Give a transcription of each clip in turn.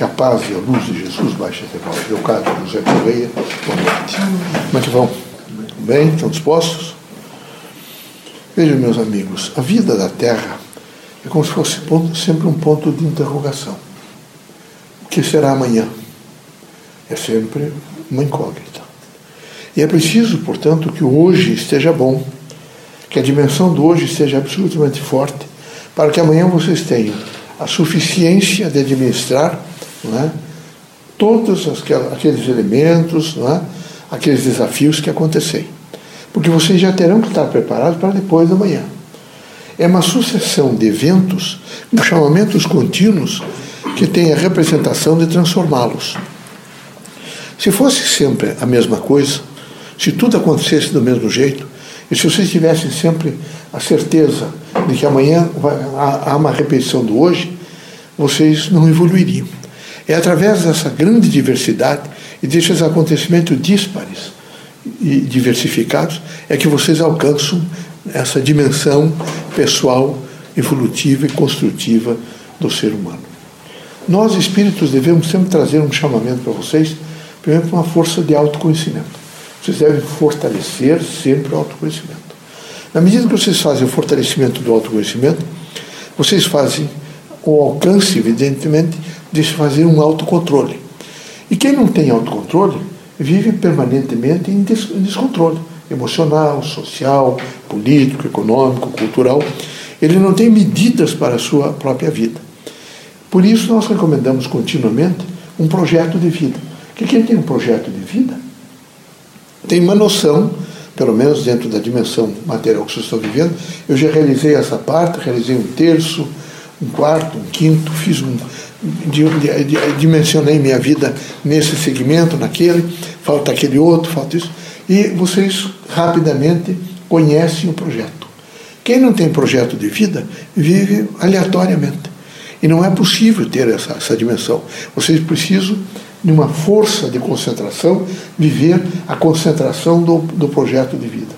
Que a paz e a luz de Jesus baixe até vós. Leocádio José Correia, boa noite. Como é que vão? Bem? Estão dispostos? Vejam, meus amigos, a vida da Terra é como se fosse sempre um ponto de interrogação. O que será amanhã? É sempre uma incógnita. E é preciso, portanto, que o hoje esteja bom, que a dimensão do hoje seja absolutamente forte, para que amanhã vocês tenham a suficiência de administrar não é? todos aqueles elementos, não é? aqueles desafios que acontecerem. Porque vocês já terão que estar preparados para depois da manhã. É uma sucessão de eventos, com chamamentos contínuos, que tem a representação de transformá-los. Se fosse sempre a mesma coisa, se tudo acontecesse do mesmo jeito, e se vocês tivessem sempre a certeza de que amanhã há uma repetição do hoje, vocês não evoluiriam. É através dessa grande diversidade e desses acontecimentos díspares e diversificados é que vocês alcançam essa dimensão pessoal, evolutiva e construtiva do ser humano. Nós, espíritos, devemos sempre trazer um chamamento para vocês, primeiro, uma força de autoconhecimento. Vocês devem fortalecer sempre o autoconhecimento. Na medida que vocês fazem o fortalecimento do autoconhecimento, vocês fazem o alcance, evidentemente, de se fazer um autocontrole. E quem não tem autocontrole vive permanentemente em descontrole emocional, social, político, econômico, cultural. Ele não tem medidas para a sua própria vida. Por isso, nós recomendamos continuamente um projeto de vida. Que quem tem um projeto de vida tem uma noção, pelo menos dentro da dimensão material que vocês estão vivendo. Eu já realizei essa parte, realizei um terço, um quarto, um quinto, fiz um, dimensionei minha vida nesse segmento, naquele, falta aquele outro, falta isso, e vocês rapidamente conhecem o projeto. Quem não tem projeto de vida vive aleatoriamente. E não é possível ter essa, essa dimensão. Vocês precisam de uma força de concentração, viver a concentração do, do projeto de vida,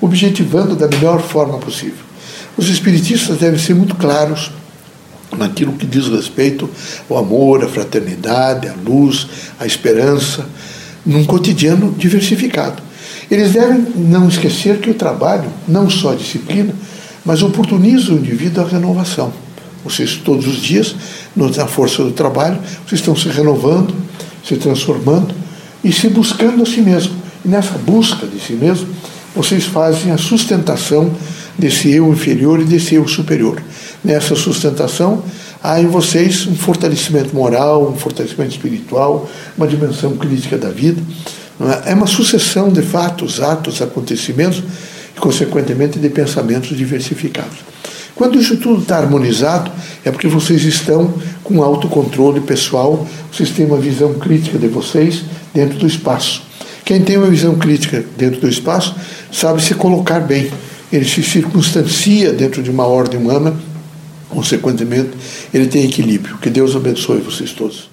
objetivando da melhor forma possível. Os espiritistas devem ser muito claros naquilo que diz respeito ao amor, à fraternidade, à luz, à esperança, num cotidiano diversificado. Eles devem não esquecer que o trabalho, não só disciplina, mas oportuniza o indivíduo à renovação. Vocês, todos os dias, na força do trabalho, vocês estão se renovando, se transformando e se buscando a si mesmo. E nessa busca de si mesmo, vocês fazem a sustentação desse eu inferior e desse eu superior. Nessa sustentação, há em vocês um fortalecimento moral, um fortalecimento espiritual, uma dimensão crítica da vida. É? é uma sucessão de fatos, atos, acontecimentos e, consequentemente, de pensamentos diversificados. Quando isso tudo está harmonizado, é porque vocês estão com autocontrole pessoal, vocês têm uma visão crítica de vocês dentro do espaço. Quem tem uma visão crítica dentro do espaço sabe se colocar bem, ele se circunstancia dentro de uma ordem humana, consequentemente, ele tem equilíbrio. Que Deus abençoe vocês todos.